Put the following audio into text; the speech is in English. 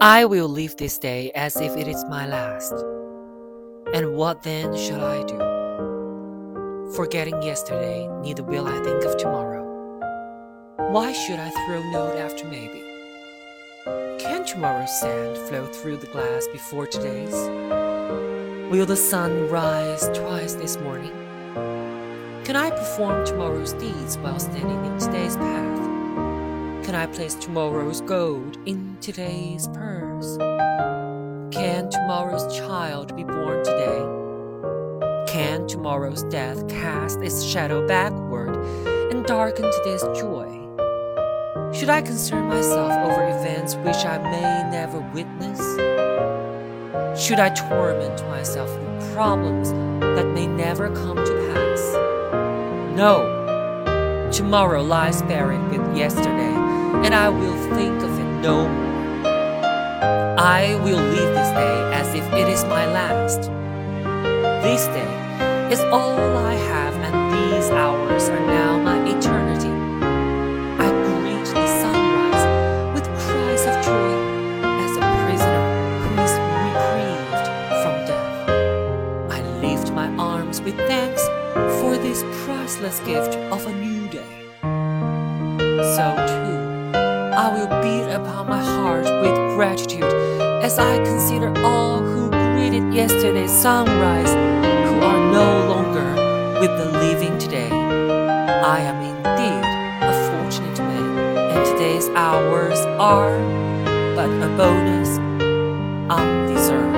I will live this day as if it is my last. And what then shall I do? Forgetting yesterday, neither will I think of tomorrow. Why should I throw note after maybe? Can tomorrow's sand flow through the glass before today's? Will the sun rise twice this morning? Can I perform tomorrow's deeds while standing? Can I place tomorrow's gold in today's purse? Can tomorrow's child be born today? Can tomorrow's death cast its shadow backward and darken today's joy? Should I concern myself over events which I may never witness? Should I torment myself with problems that may never come to pass? No! Tomorrow lies buried with yesterday, and I will think of it no more. I will live this day as if it is my last. This day is all I have, and these hours are now my eternity. I greet the sunrise with cries of joy as a prisoner who is reprieved from death. I lift my arms with thanks for this priceless gift of a new day. I will beat upon my heart with gratitude as I consider all who greeted yesterday's sunrise who are no longer with the living today. I am indeed a fortunate man, and today's hours are but a bonus undeserved.